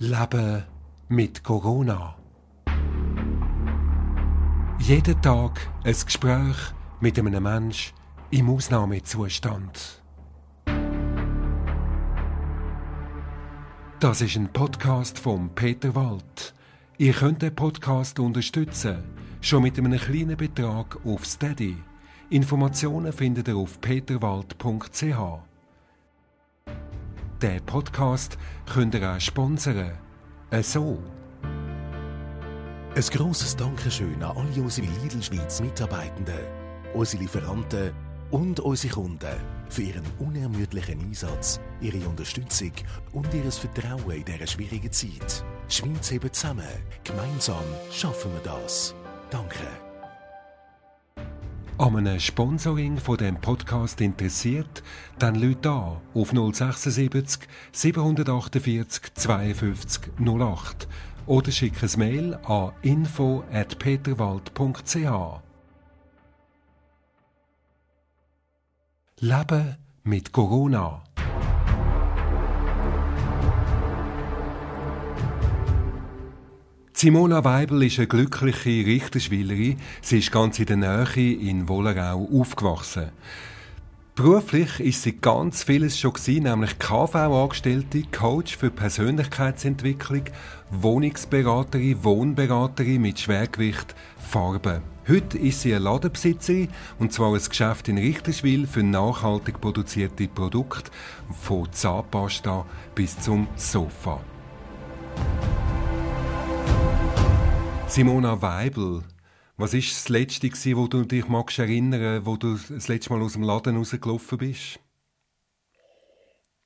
Leben mit Corona. Jeden Tag ein Gespräch mit einem Menschen im Ausnahmezustand. Das ist ein Podcast von Peter Wald. Ihr könnt den Podcast unterstützen, schon mit einem kleinen Betrag auf Steady. Informationen findet ihr auf peterwald.ch. Den Podcast könnt ihr auch sponsern. Äh, so. Ein grosses Dankeschön an alle unsere Lidl Schweiz Mitarbeitenden, unsere Lieferanten und unsere Kunden für ihren unermüdlichen Einsatz, ihre Unterstützung und ihr Vertrauen in dieser schwierigen Zeit. Die Schweiz hebt zusammen. Gemeinsam schaffen wir das. Danke. An einem Sponsoring von dem Podcast interessiert, dann Leute an auf 076 748 52 08 oder schick ein Mail an info@peterwald.ch. Leben mit Corona. Simona Weibel ist eine glückliche Richterschwilerin. Sie ist ganz in der Nähe in Wollerau aufgewachsen. Beruflich ist sie ganz vieles schon gewesen, nämlich KV-Angestellte, Coach für Persönlichkeitsentwicklung, Wohnungsberaterin, Wohnberaterin mit Schwergewicht Farbe. Heute ist sie eine Ladenbesitzerin, und zwar ein Geschäft in Richterswil für nachhaltig produzierte Produkte, von Zahnpasta bis zum Sofa. Simona Weibel, was ist das Letzte, gewesen, wo du dich magst erinnern, wo du das letzte Mal aus dem Laden rausgelaufen bist?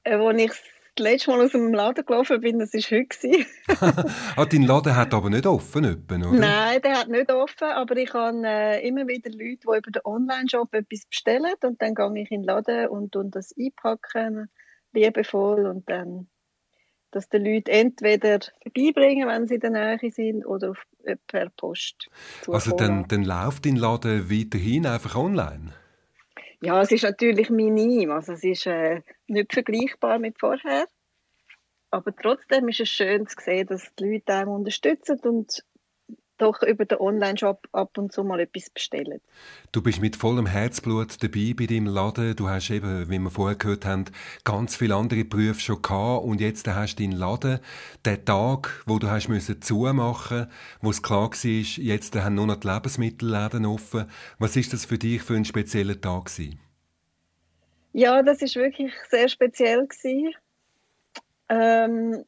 Äh, Als ich das letzte Mal aus dem Laden gelaufen bin, das war heute. ah, dein Laden hat aber nicht offen, etwa, oder? Nein, der hat nicht offen, aber ich habe äh, immer wieder Leute, die über den Online-Shop etwas bestellen und dann gehe ich in den Laden und, und das einpacken, liebevoll und dann dass die Leute entweder vorbeibringen, wenn sie in der Nähe sind, oder äh, per Post. Also dann, dann läuft dein Laden weiterhin einfach online? Ja, es ist natürlich minim, also es ist äh, nicht vergleichbar mit vorher. Aber trotzdem ist es schön zu sehen, dass die Leute einem unterstützen und doch über den Online-Shop ab und zu mal etwas bestellen. Du bist mit vollem Herzblut dabei bei deinem Laden. Du hast eben, wie wir vorher gehört haben, ganz viele andere Berufe schon gehabt und jetzt hast du deinen Laden. Der Tag, wo du hast müssen zumachen, wo es klar war, jetzt haben nur noch die Lebensmittelläden offen. Was ist das für dich für ein spezieller Tag gewesen? Ja, das ist wirklich sehr speziell gewesen. Ähm,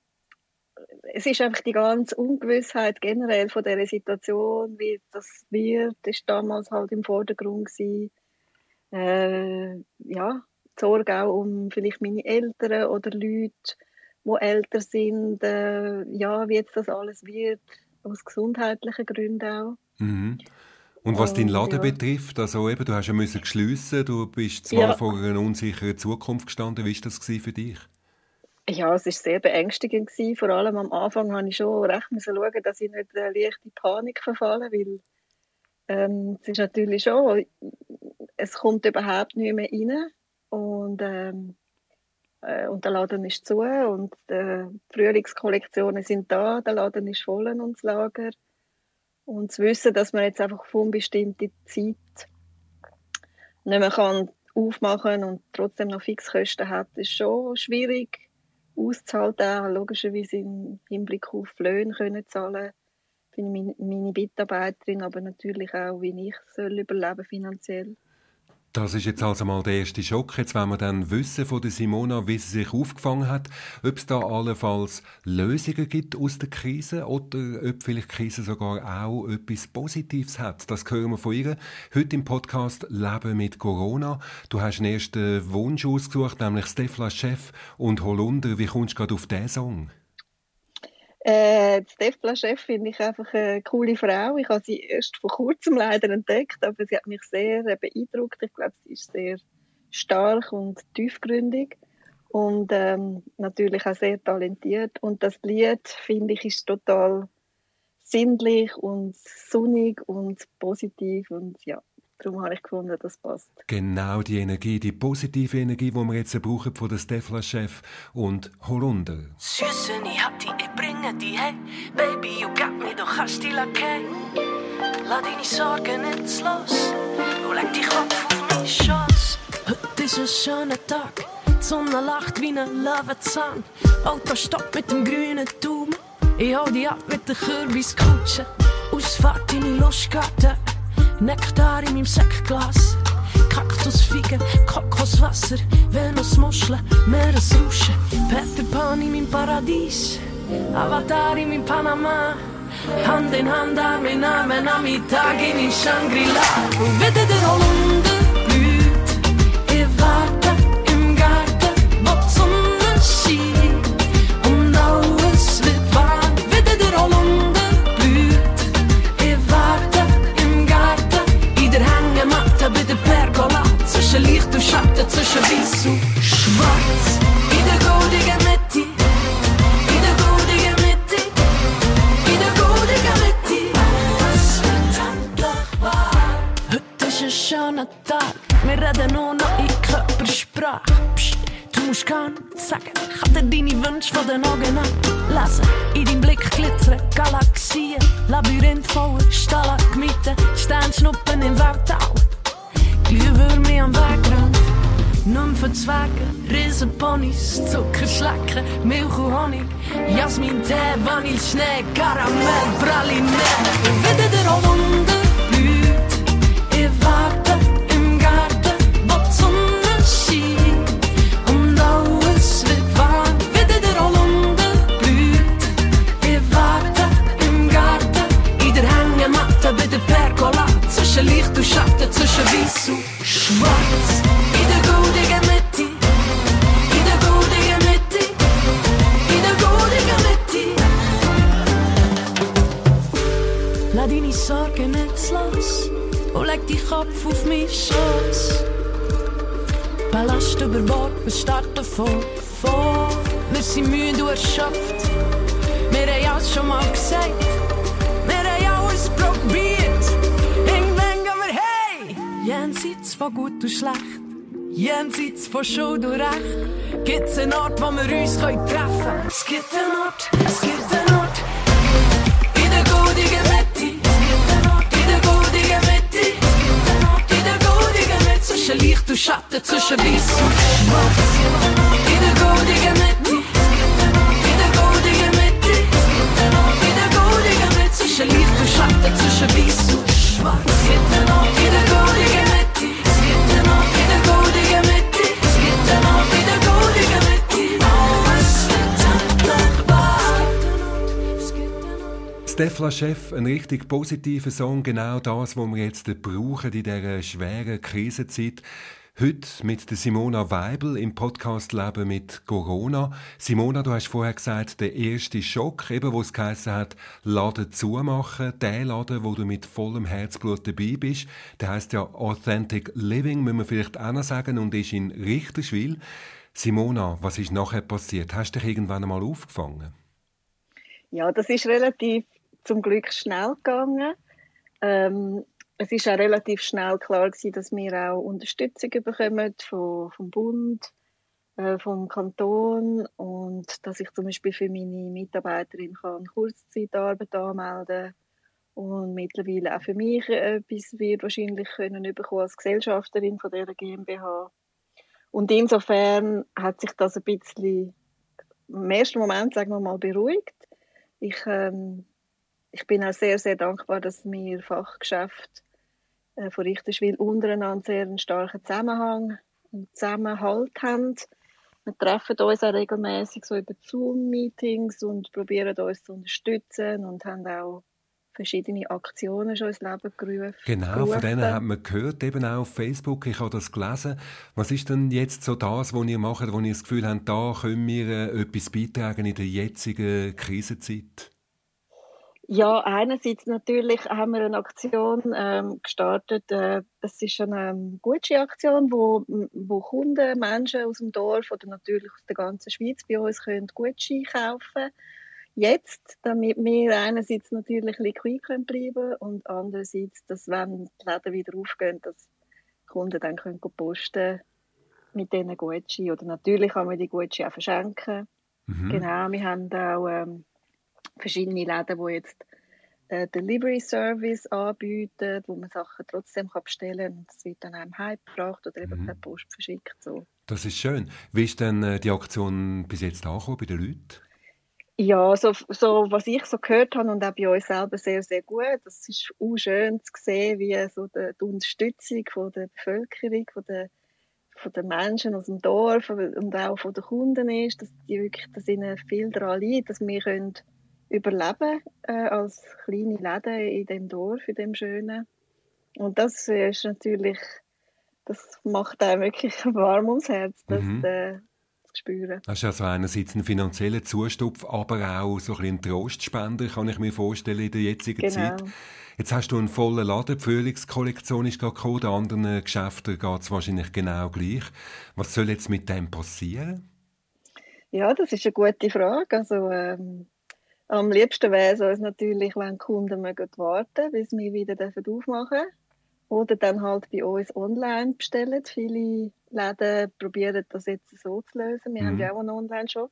es ist einfach die ganze Ungewissheit generell von der Situation, wie das wird, ist damals halt im Vordergrund gewesen. Äh, ja, die Sorge auch um vielleicht meine Eltern oder Leute, die älter sind, äh, ja, wie jetzt das alles wird, aus gesundheitlichen Gründen auch. Mhm. Und was deinen Laden ja. betrifft, also eben, du hast ja müssen geschliessen, du bist zwar Ja. vor einer unsicheren Zukunft gestanden. Wie war das für dich? Ja, es war sehr beängstigend. Gewesen. Vor allem am Anfang musste ich schon recht schauen, dass ich nicht äh, leicht in Panik verfalle, weil ähm, es ist natürlich schon, es kommt überhaupt nicht mehr rein und, ähm, äh, und der Laden ist zu und äh, die Frühlingskollektionen sind da, der Laden ist voll und das Lager und zu wissen, dass man jetzt einfach auf unbestimmte Zeit nicht mehr kann aufmachen und trotzdem noch Fixkosten hat, ist schon schwierig auszuhalten, auch logischerweise im Hinblick auf Löhne können zahlen für meine Mitarbeiterin, aber natürlich auch, wie ich soll überleben finanziell. Das ist jetzt also mal der erste Schock. Jetzt wollen wir dann wissen von der Simona, wie sie sich aufgefangen hat, ob es da allenfalls Lösungen gibt aus der Krise oder ob vielleicht die Krise sogar auch etwas Positives hat. Das hören wir von ihr. Heute im Podcast Leben mit Corona. Du hast einen ersten Wunsch ausgesucht, nämlich Stefla Chef und Holunder. Wie kommst du gerade auf diesen Song? Äh, die Stefla-Chef finde ich einfach eine coole Frau. Ich habe sie erst vor kurzem leider entdeckt, aber sie hat mich sehr äh, beeindruckt. Ich glaube, sie ist sehr stark und tiefgründig und ähm, natürlich auch sehr talentiert. Und das Lied, finde ich, ist total sinnlich und sonnig und positiv und ja, darum habe ich gefunden, das passt. Genau die Energie, die positive Energie, die wir jetzt brauchen von der Stefla Chef und Holunder. Süßen, ich hab die, hängen die hey. Baby, you got me, du kannst die okay. Lass deine Sorgen nicht los. Und leg dich Kopf auf meinen Schoß. Heute ist ein schöner Tag. Die Sonne lacht wie ein Löwenzahn. Auto stoppt mit dem grünen Daumen. Ich hau die ab mit der Kürbiskutsche. Ausfahrt in die Lustgarten. Nektar in meinem Sektglas. Kaktusfigen, Kokoswasser, Venusmuscheln, Meeresrauschen. Peter Pan in meinem Paradies. Avatar in meinem Panama. Hand in Hand, Arm in Arm, an Tag in meinem Shangri-La. Und wieder der Holunder blüht. Wir reden nur noch in Körpersprache. Psst, du musst gar nichts sagen. Ich kann dir deine Wünsche von den Augen ablesen. In deinem Blick glitzern Galaxien. Labyrinth voller Stalagmiten. Sternschnuppen im Weltall. Glühwürmer am Wegrand. Nymphen-Zwerge, Riesenponys, Zuckerschlecken, Milch und Honig, Jasmin, Tee, Vanille, Schnee, Karamell, Praline. Und wieder der Weiß und Schwarz. In der goldigen Mitte. In der goldigen Mitte. In der goldigen Mitte. Lass deine Sorgen nicht los und leg deinen Kopf auf meinen Schoß. Ballast über Bord, wir starten von vor. Wir sind müde und erschöpft. Wir haben alles schon mal gesagt. Jenseits von gut und schlecht. Jenseits von Schuld und Recht. Gibt's einen Ort, wo wir uns treffen können? Es gibt einen Ort, es gibt einen Ort. In der goldigen Mitte. In der goldigen Mitte. In der goldigen Mitte. Zwischen Licht und Schatten, zwischen Weiß und Schwarz. In der goldigen Mitte. Zwischen Licht und Schatten, zwischen Weiß und Stefla Chef, ein richtig positiver Song, genau das, was wir jetzt brauchen in dieser schweren Krisenzeit. Heute mit der Simona Weibel im Podcast Leben mit Corona. Simona, du hast vorher gesagt, der erste Schock, eben wo es geheißen hat, Laden zumachen. Der Laden, wo du mit vollem Herzblut dabei bist, der heißt ja Authentic Living, müssen wir vielleicht auch noch sagen, und ist in Richterswil. Simona, was ist nachher passiert? Hast du dich irgendwann einmal aufgefangen? Ja, das ist relativ zum Glück schnell gegangen. Ähm, es ist auch relativ schnell klar gewesen, dass wir auch Unterstützung bekommen vom, vom Bund, äh, vom Kanton und dass ich zum Beispiel für meine Mitarbeiterin kann Kurzzeitarbeit anmelden und mittlerweile auch für mich etwas wird wahrscheinlich können bekommen als Gesellschafterin von der GmbH. Und insofern hat sich das ein bisschen im ersten Moment, sagen wir mal, beruhigt. Ich, ähm, ich bin auch sehr, sehr dankbar, dass wir Fachgeschäft äh, von Richterswil untereinander sehr einen starken Zusammenhang und Zusammenhalt haben. Wir treffen uns auch regelmäßig so über Zoom-Meetings und probieren uns zu unterstützen und haben auch verschiedene Aktionen schon ins Leben gerufen. Genau, von denen hat man gehört, eben auch auf Facebook. Ich habe das gelesen. Was ist denn jetzt so das, was ihr macht, wo ihr das Gefühl habt, da können wir äh, etwas beitragen in der jetzigen Krisenzeit? Ja, einerseits natürlich haben wir eine Aktion ähm, gestartet. Äh, das ist eine ähm, Gucci-Aktion, wo, wo Kunden, Menschen aus dem Dorf oder natürlich aus der ganzen Schweiz bei uns können Gucci kaufen Jetzt, damit wir einerseits natürlich liquid können bleiben und andererseits, dass wenn die Läden wieder aufgehen, dass die Kunden dann können posten mit diesen Gucci. Oder natürlich kann man die Gucci auch verschenken. Mhm. Genau, wir haben auch ähm, verschiedene Läden, die jetzt äh, Delivery Service anbieten, wo man Sachen trotzdem kann bestellen kann und es wird dann einem heimgebracht oder eben mhm. per Post verschickt. So. Das ist schön. Wie ist denn äh, die Aktion bis jetzt angekommen bei den Leuten? Ja, so, so, was ich so gehört habe und auch bei uns selber sehr, sehr gut. Das ist auch schön zu sehen, wie so die, die Unterstützung von der Bevölkerung, von der, von den Menschen aus dem Dorf und auch von den Kunden ist, dass die wirklich, dass ihnen viel daran liegt, dass wir können überleben äh, als kleine Läden in dem Dorf, in dem schönen. Und das ist natürlich, das macht einem wirklich warm ums Herz, das mhm. äh, zu spüren. Das ist also einerseits ein finanzieller Zustupf, aber auch so ein, bisschen Trostspender, kann ich mir vorstellen, in der jetzigen genau. Zeit. Jetzt hast du einen vollen Laden, die Frühlingskollektion ist gerade gekommen, den anderen Geschäften geht es wahrscheinlich genau gleich. Was soll jetzt mit dem passieren? Ja, das ist eine gute Frage. Also, ähm, am liebsten wäre es natürlich, wenn die Kunden mögen warten bis wir wieder aufmachen dürfen. Oder dann halt bei uns online bestellen. Viele Läden probieren das jetzt so zu lösen. Wir mhm. haben ja auch einen Online-Shop.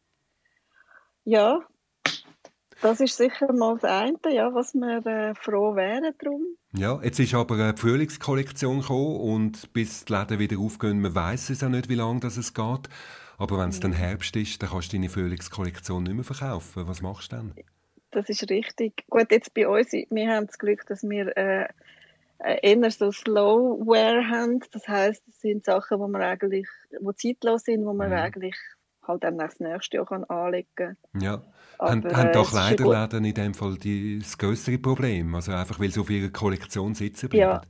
Ja, das ist sicher mal das eine, ja, was wir äh, froh wären drum. Ja, jetzt ist aber eine Frühlingskollektion gekommen und bis die Läden wieder aufgehen, man weiß es auch nicht, wie lange das es geht. Aber wenn es dann Herbst ist, dann kannst du deine Frühlingskollektion nicht mehr verkaufen. Was machst du dann? Das ist richtig. Gut, jetzt bei uns, wir haben das Glück, dass wir äh, eher so Slowware haben. Das heißt, das sind Sachen, wo man eigentlich, wo zeitlos sind, wo man mhm. eigentlich halt dann das nächste Jahr kann anlegen kann. Ja. Aber, haben, äh, haben doch Kleiderläden in dem Fall die, das größere Problem? Also einfach, weil sie auf ihrer Kollektion sitzen bleiben? Ja.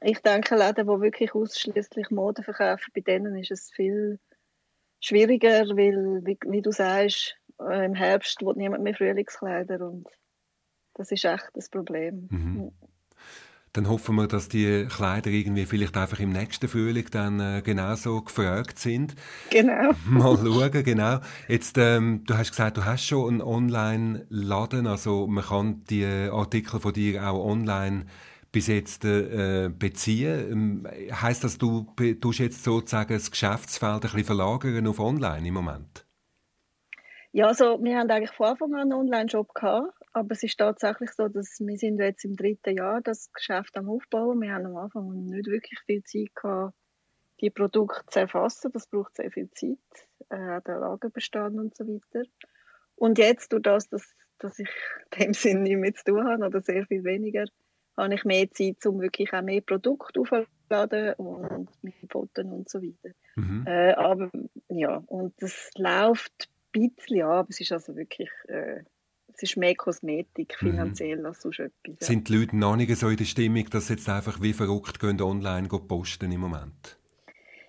Ich denke, Läden, die wirklich ausschließlich Mode verkaufen, bei denen ist es viel schwieriger, weil, wie, wie du sagst, äh, im Herbst will niemand mehr Frühlingskleider und das ist echt das Problem. Mhm. Dann hoffen wir, dass die Kleider irgendwie vielleicht einfach im nächsten Frühling dann äh, genauso gefragt sind. Genau. Mal schauen, genau. Jetzt, ähm, du hast gesagt, du hast schon einen Online-Laden, also man kann die Artikel von dir auch online bis jetzt äh, beziehen. Ähm, heißt das, du tust jetzt sozusagen das Geschäftsfeld ein bisschen verlagern auf Online im Moment? Ja, also wir haben eigentlich von Anfang an einen Online-Shop gehabt, aber es ist tatsächlich so, dass wir sind jetzt im dritten Jahr das Geschäft am Aufbauen. Wir haben am Anfang nicht wirklich viel Zeit gehabt, die Produkte zu erfassen. Das braucht sehr viel Zeit, äh, der Lagerbestand und so weiter. Und jetzt, durch das, dass, dass ich in dem Sinn nichts mehr zu tun habe oder sehr viel weniger, habe ich mehr Zeit, um wirklich auch mehr Produkte aufzuladen und mit Fotos und so weiter. Mhm. Äh, aber ja, und das läuft ein bisschen an, aber es ist also wirklich, äh, es ist mehr Kosmetik mhm. finanziell mhm. als sonst etwas. Ja. Sind die Leute noch nicht so in der Stimmung, dass sie jetzt einfach wie verrückt gehen, online posten im Moment?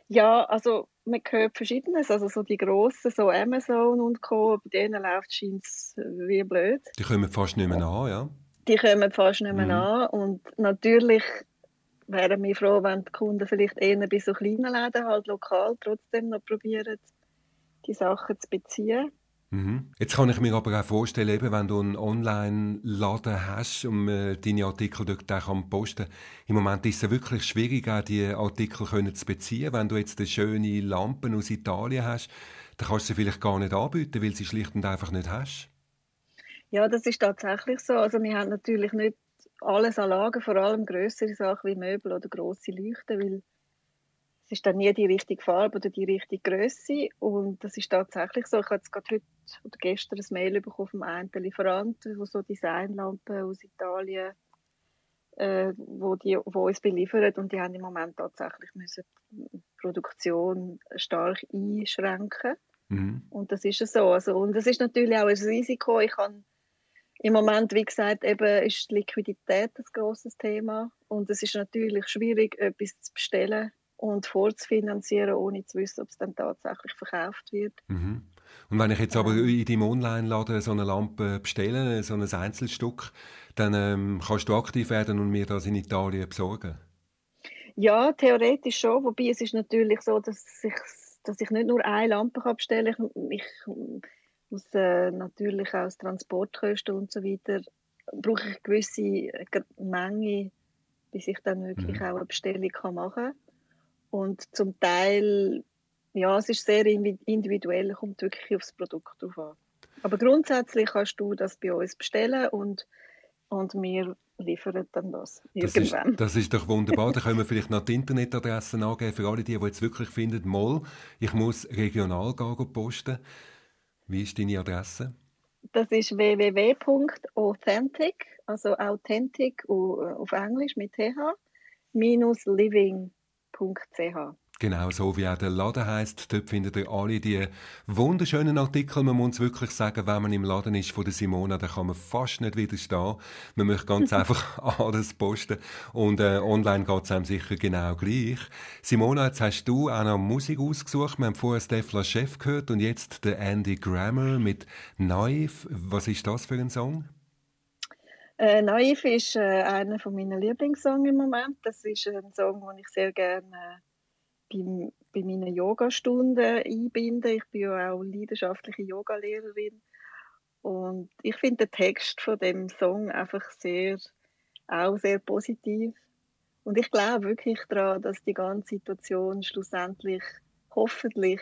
Ja, also man hört Verschiedenes, also so die grossen, so Amazon und Co., bei denen läuft es wie blöd. Die kommen fast nicht mehr an, ja? Die kommen fast nicht mehr mhm. an. Und natürlich wären wir froh, wenn die Kunden vielleicht eher bei so kleinen Läden halt lokal trotzdem noch probieren, die Sachen zu beziehen. Mhm. Jetzt kann ich mir aber auch vorstellen, eben, wenn du einen Online-Laden hast und äh, deine Artikel dort auch posten im Moment ist es wirklich schwierig, auch die Artikel können zu beziehen. Wenn du jetzt eine schöne Lampen aus Italien hast, dann kannst du sie vielleicht gar nicht anbieten, weil sie schlicht und einfach nicht hast. Ja, das ist tatsächlich so. Also wir haben natürlich nicht alles an Lager, vor allem größere Sachen wie Möbel oder große Leuchten, weil es ist dann nie die richtige Farbe oder die richtige Größe und das ist tatsächlich so. Ich habe jetzt gerade heute oder gestern ein Mail bekommen vom einen Lieferanten, wo so Designlampen aus Italien, äh, wo die, wo uns beliefern und die haben im Moment tatsächlich müssen die Produktion stark einschränken. Mhm. Und das ist so. Also, und das ist natürlich auch ein Risiko. Ich kann im Moment, wie gesagt, eben ist die Liquidität ein grosses Thema. Und es ist natürlich schwierig, etwas zu bestellen und vorzufinanzieren, ohne zu wissen, ob es dann tatsächlich verkauft wird. Mhm. Und wenn ich jetzt aber ähm. in deinem Online-Laden so eine Lampe bestelle, so ein Einzelstück, dann ähm, kannst du aktiv werden und mir das in Italien besorgen? Ja, theoretisch schon. Wobei es ist natürlich so, dass ich, dass ich nicht nur eine Lampe bestellen kann. Ich, ich aus äh, natürlich aus Transportkosten und so weiter, brauche ich eine gewisse äh, Menge, bis ich dann wirklich mhm. auch eine Bestellung kann machen kann. Und zum Teil, ja, es ist sehr individuell, kommt wirklich aufs Produkt drauf an. Aber grundsätzlich kannst du das bei uns bestellen und, und wir liefern dann das irgendwann. Das ist, das ist doch wunderbar. da können wir vielleicht noch die Internetadressen angeben für alle die, die jetzt wirklich finden, mal, ich muss regional gehen posten. Wie ist deine Adresse? Das ist www.authentic, also authentic äh, auf Englisch mit th, minus living.ch. Genau, so wie auch der Laden heisst. Dort findet ihr alle die wunderschönen Artikel. Man muss wirklich sagen, wenn man im Laden ist von der Simona, dann kann man fast nicht widerstehen. Man möchte ganz einfach alles posten. Und äh, online geht es einem sicher genau gleich. Simona, jetzt hast du auch noch Musik ausgesucht. Wir haben vorher Stefla Chef gehört und jetzt der Andy Grammer mit Naive. Was ist das für ein Song? Äh, Naive ist äh, einer von meinen Lieblingssongs im Moment. Das ist ein Song, den ich sehr gerne äh, bei, bei meinen Yogastunden einbinden. Ich bin ja auch leidenschaftliche Yogalehrerin. Und ich finde den Text von dem Song einfach sehr, auch sehr positiv. Und ich glaube wirklich daran, dass die ganze Situation schlussendlich hoffentlich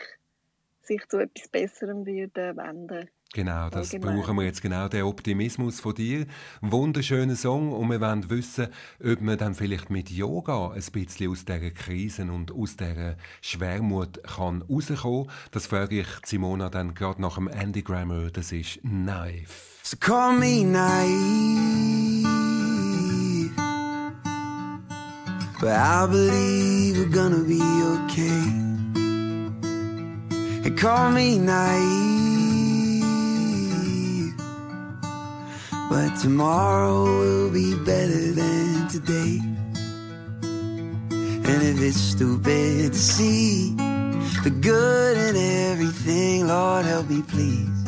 sich zu etwas Besserem wird wenden. Genau, das Allgemein. brauchen wir jetzt genau, den Optimismus von dir. Wunderschöner Song und wir wollen wissen, ob man dann vielleicht mit Yoga ein bisschen aus dieser Krise und aus dieser Schwermut kann rauskommen. Das frage ich Simona dann gerade nach dem Andy Grammer, das ist Knife. So call me naive But I believe we're gonna be okay And call me naive But tomorrow will be better than today. And if it's stupid to see the good in everything, Lord, help me, please.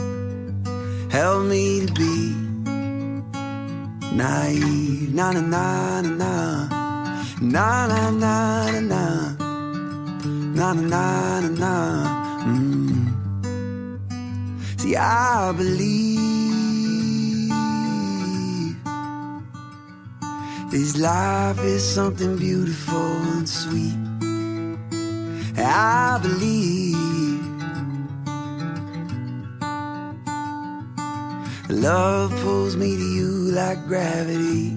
Help me to be naive. Na na na na na. Na na na na na. Na na na na na. Mm. See, I believe This life is something beautiful and sweet. I believe love pulls me to you like gravity.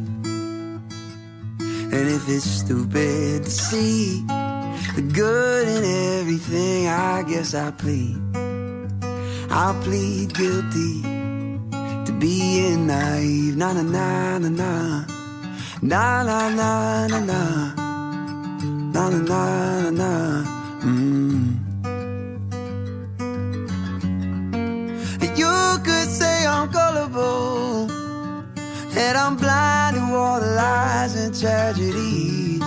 And if it's stupid to see the good in everything, I guess I plead. I plead guilty to being naive. Na na na na na. Na na na na na na na na na na. Mm. You could say I'm gullible, that I'm blind to all the lies and tragedies.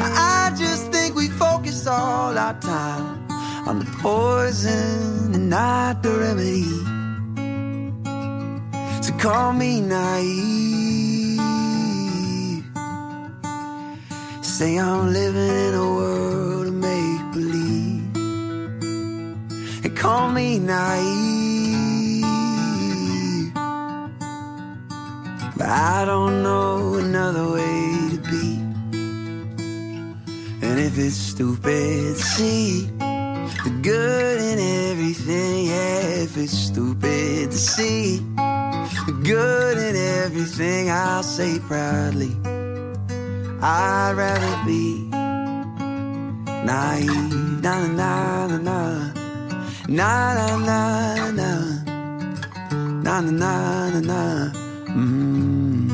I just think we focus all our time on the poison and not the remedy call me naive. Say I'm living in a world of make believe. And call me naive. But I don't know another way to be. And if it's stupid, see the good in everything. Yeah, if it's stupid to see good in everything I'll say proudly. I'd rather be naive. Na na na na na na na na na na na na na. Mm.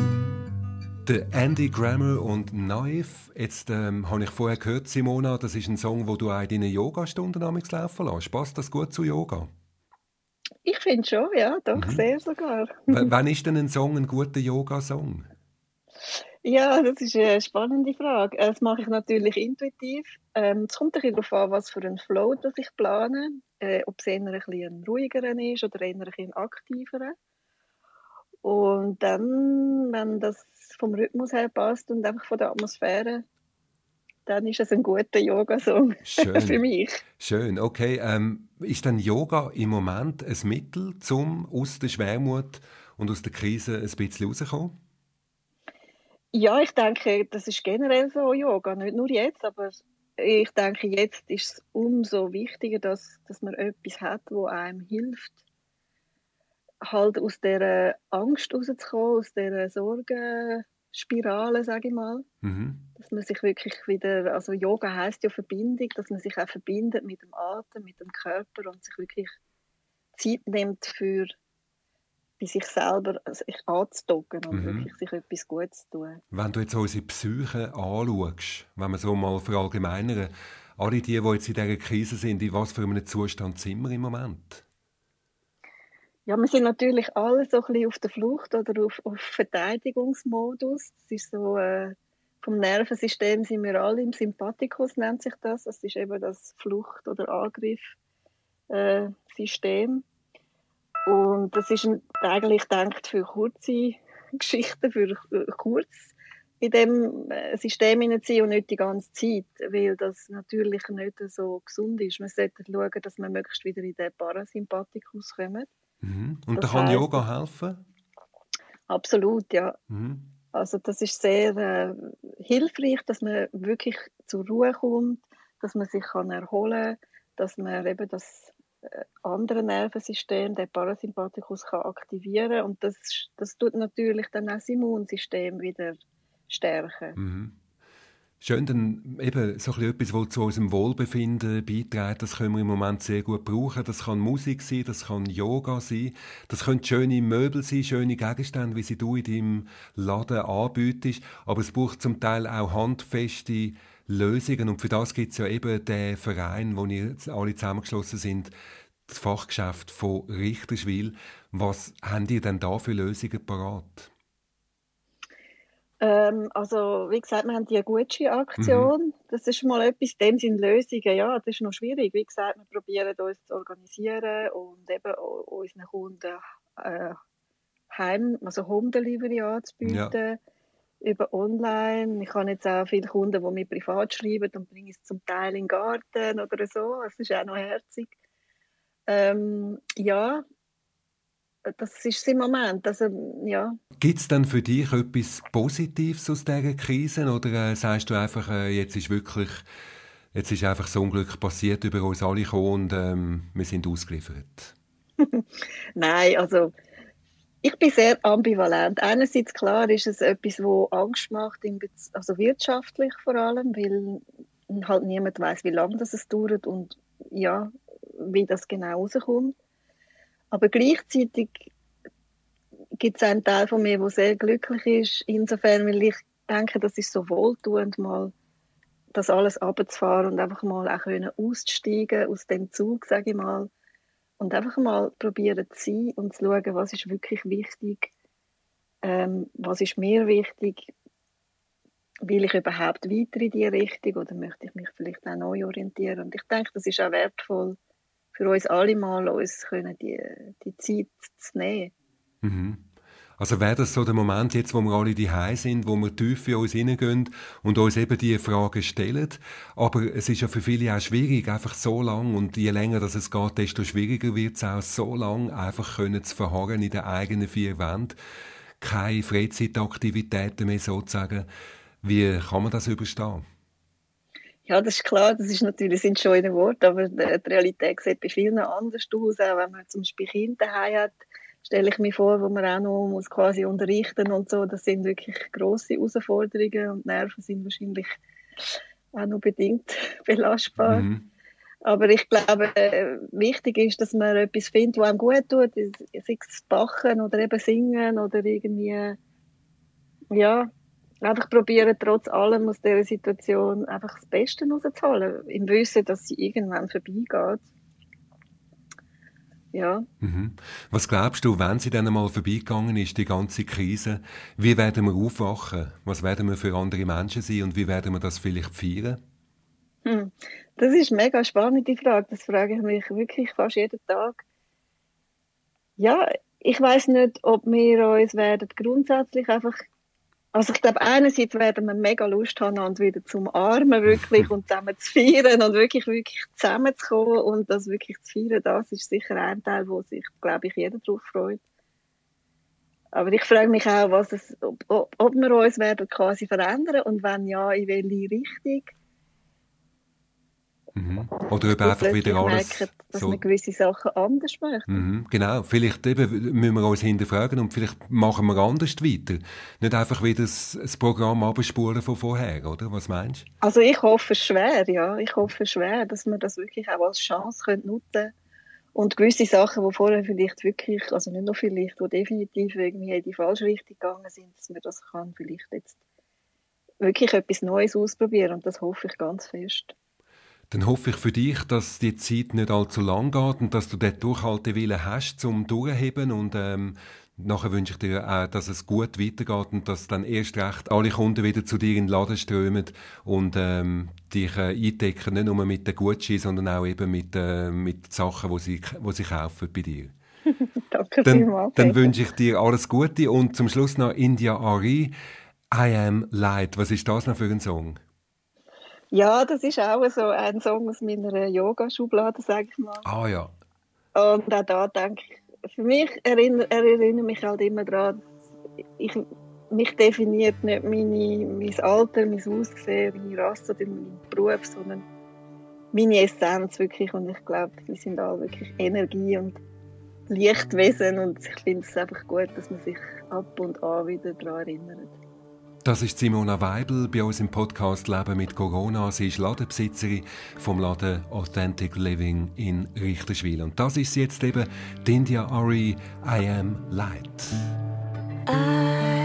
Der Andy Grammer und Naive. Jetzt ähm, habe ich vorher gehört, Simona, das ist ein Song, wo du auch in Yogastunden laufen lässt. Passt das gut zu Yoga? Ich finde schon, ja, doch, mhm. sehr sogar. W wann ist denn ein Song ein guter Yoga-Song? Ja, das ist eine spannende Frage. Das mache ich natürlich intuitiv. Ähm, es kommt ein bisschen darauf an, was für einen Flow das ich plane. Äh, ob es eher ein bisschen ruhigerer ist oder eher ein bisschen aktiverer. Und dann, wenn das vom Rhythmus her passt und einfach von der Atmosphäre, dann ist es ein guter Yoga-Song für mich. Schön, okay. Ähm, ist dann Yoga im Moment ein Mittel, um aus der Schwermut und aus der Krise ein bisschen rauszukommen? Ja, ich denke, das ist generell so Yoga, nicht nur jetzt, aber ich denke, jetzt ist es umso wichtiger, dass, dass man etwas hat, wo einem hilft, halt aus dieser Angst rauszukommen, aus dieser Sorgenspirale, sage ich mal. Mhm. Dass man sich wirklich wieder, also Yoga heißt ja Verbindung, dass man sich auch verbindet mit dem Atem, mit dem Körper und sich wirklich Zeit nimmt für bei sich selber sich anzudocken und mhm. wirklich sich etwas Gutes zu tun. Wenn du jetzt unsere Psyche anschaust, wenn wir so mal verallgemeinern, alle die, die jetzt in dieser Krise sind, in was für einem Zustand sind wir im Moment? Ja, wir sind natürlich alle so ein bisschen auf der Flucht oder auf, auf Verteidigungsmodus. Das ist so, äh, vom Nervensystem sind wir alle im Sympathikus, nennt sich das. Das ist eben das Flucht- oder Angriffssystem. Äh, Und das ist eigentlich gedacht für kurze Geschichten, für äh, kurz in dem äh, System sein und nicht die ganze Zeit, weil das natürlich nicht so gesund ist. Man sollte schauen, dass man möglichst wieder in den Parasympathikus kommt. Mhm. Und das da kann heißt, Yoga helfen? Absolut, ja. Mhm. Also das ist sehr äh, hilfreich, dass man wirklich zur Ruhe kommt, dass man sich kann erholen kann, dass man eben das äh, andere Nervensystem, der Parasympathikus, kann aktivieren und das, das tut natürlich dann auch das Immunsystem wieder stärken. Mhm. Schön, dann eben so etwas, was zu unserem Wohlbefinden beiträgt, das können wir im Moment sehr gut brauchen. Das kann Musik sein, das kann Yoga sein, das können schöne Möbel sein, schöne Gegenstände, wie sie du in deinem Laden anbietest. Aber es braucht zum Teil auch handfeste Lösungen und für das gibt es ja eben den Verein, wo ihr alle zusammengeschlossen sind, das Fachgeschäft von Richterswil. Was haben die denn da für Lösungen parat? Ähm, also, wie gesagt, wir haben die Gucci-Aktion. Mhm. Das ist mal etwas, dem sind Lösungen. Ja, das ist noch schwierig. Wie gesagt, wir probieren uns zu organisieren und eben unseren Kunden äh, Heim, also Home Delivery anzubieten. Ja. Über online. Ich habe jetzt auch viele Kunden, die mir privat schreiben und bringen es zum Teil in den Garten oder so. Das ist auch noch herzig. Ähm, ja, das ist im Moment. Also, ja. Gibt es denn für dich etwas Positives aus dieser Krise oder äh, sagst du einfach, äh, jetzt ist wirklich, jetzt ist einfach so Unglück passiert über uns alle gekommen und ähm, wir sind ausgeliefert? Nein, also ich bin sehr ambivalent. Einerseits klar ist es etwas, wo Angst macht, also wirtschaftlich vor allem, weil halt niemand weiß, wie lange das es dauert und ja, wie das genau rauskommt. Aber gleichzeitig gibt es einen Teil von mir, der sehr glücklich ist, insofern, weil ich denke, das ist so wohltuend, mal das alles abzufahren und einfach mal auch können auszusteigen aus dem Zug, sage ich mal, und einfach mal probieren zu sein und zu schauen, was ist wirklich wichtig, ähm, was ist mir wichtig, will ich überhaupt weiter in diese Richtung oder möchte ich mich vielleicht auch neu orientieren? Und ich denke, das ist auch wertvoll, für uns alle mal uns können die, die Zeit zu nehmen. Mhm. Also wäre das so der Moment jetzt, wo wir alle die sind, wo wir tief in uns hineingehen und uns eben diese Fragen stellen. Aber es ist ja für viele auch schwierig, einfach so lang und je länger das es geht, desto schwieriger wird es auch, so lang einfach können zu verharren in den eigenen vier Wänden. Keine Freizeitaktivitäten mehr sozusagen. Wie kann man das überstehen? Ja, das ist klar, das ist natürlich sind schöne Worte, aber die Realität sieht bei vielen anders aus. Auch wenn man zum Beispiel Kinder daheim hat, stelle ich mir vor, wo man auch noch muss quasi unterrichten und so. Das sind wirklich große Herausforderungen und Nerven sind wahrscheinlich auch noch bedingt belastbar. Mhm. Aber ich glaube, wichtig ist, dass man etwas findet, was einem gut tut, sei es Bachen oder eben Singen oder irgendwie, ja, einfach probieren, trotz allem aus dieser Situation einfach das Beste rauszuholen. Im Wissen, dass sie irgendwann vorbeigeht. Ja. Mhm. Was glaubst du, wenn sie dann einmal vorbeigegangen ist, die ganze Krise, wie werden wir aufwachen? Was werden wir für andere Menschen sein und wie werden wir das vielleicht feiern? Hm. Das ist eine mega spannende Frage. Das frage ich mich wirklich fast jeden Tag. Ja, ich weiß nicht, ob wir uns werden grundsätzlich einfach also ich glaube, einerseits werden wir mega Lust haben, und wieder zum Armen wirklich und zusammen zu feiern und wirklich, wirklich zusammenzukommen und das wirklich zu feiern, das ist sicher ein Teil, wo sich, glaube ich, jeder darauf freut. Aber ich frage mich auch, was es, ob, ob, ob wir uns werden quasi verändern und wenn ja, in welche Richtung. Mhm. Oder ob einfach wieder alles merken, dass so... man gewisse Sachen anders macht. Mhm, genau. Vielleicht eben müssen wir uns hinterfragen und vielleicht machen wir anders weiter. Nicht einfach wieder das, das Programm abspulen von vorher, oder? Was meinst du? Also ich hoffe schwer, ja. Ich hoffe schwer, dass wir das wirklich auch als Chance können nutzen können. Und gewisse Sachen, die vorher vielleicht wirklich, also nicht nur vielleicht, die definitiv irgendwie in die falsche Richtung gegangen sind, dass man das kann vielleicht jetzt wirklich etwas Neues ausprobieren. Und das hoffe ich ganz fest. Dann hoffe ich für dich, dass die Zeit nicht allzu lang geht und dass du den Durchhaltewillen hast zum Durchheben und ähm, nachher wünsche ich dir auch, dass es gut weitergeht und dass dann erst recht alle Kunden wieder zu dir in den Laden strömen und ähm, dich äh, eindecken, nicht nur mit den Gucci, sondern auch eben mit, äh, mit Sachen, die sie, wo sie kaufen bei dir. Danke dann, vielmals. Dann wünsche ich dir alles Gute und zum Schluss noch India Ari, I Am Light. Was ist das noch für ein Song? Ja, das ist auch so ein Song aus meiner Yoga-Schublade, sage ich mal. Ah ja. Und auch da denke ich, für mich erinnert, er erinnert mich halt immer daran, ich, mich definiert nicht meine, mein Alter, mein Aussehen, meine Rasse oder mein Beruf, sondern meine Essenz wirklich. Und ich glaube, wir sind alle wirklich Energie und Lichtwesen und ich finde es einfach gut, dass man sich ab und an wieder daran erinnert. Das ist Simona Weibel bei uns im Podcast Leben mit Corona. Sie ist Ladenbesitzerin vom Laden Authentic Living in Richterswil. Und das ist jetzt eben Dindia Ari I Am Light. I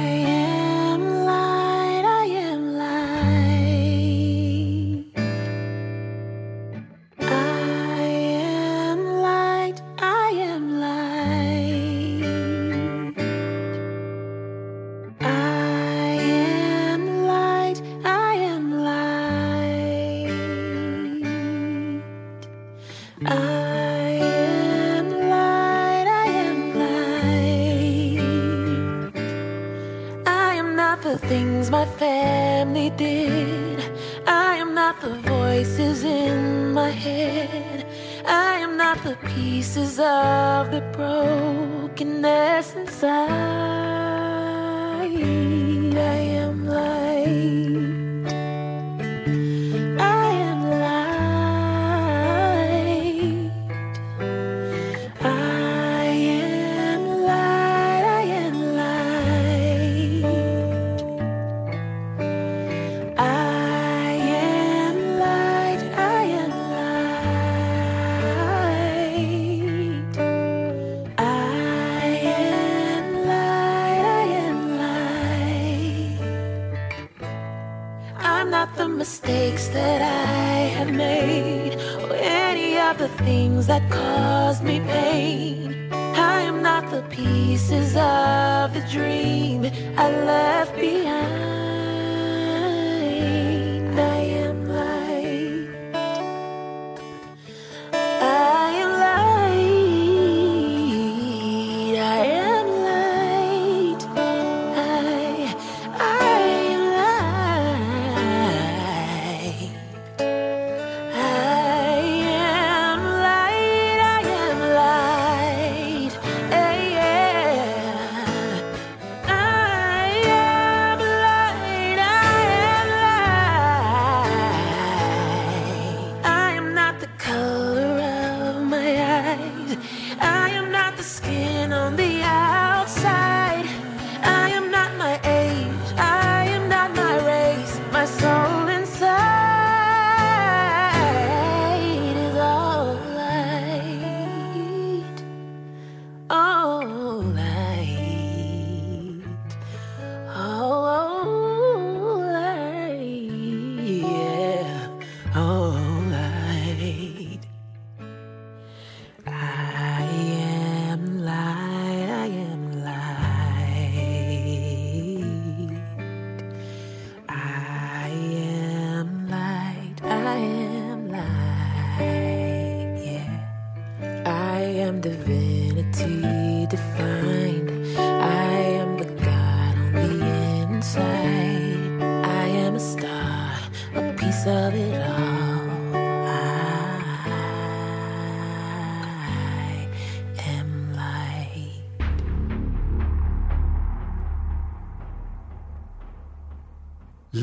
that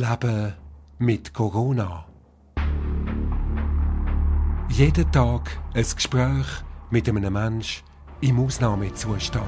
Leben mit Corona. Jeden Tag ein Gespräch mit einem Menschen im Ausnahmezustand.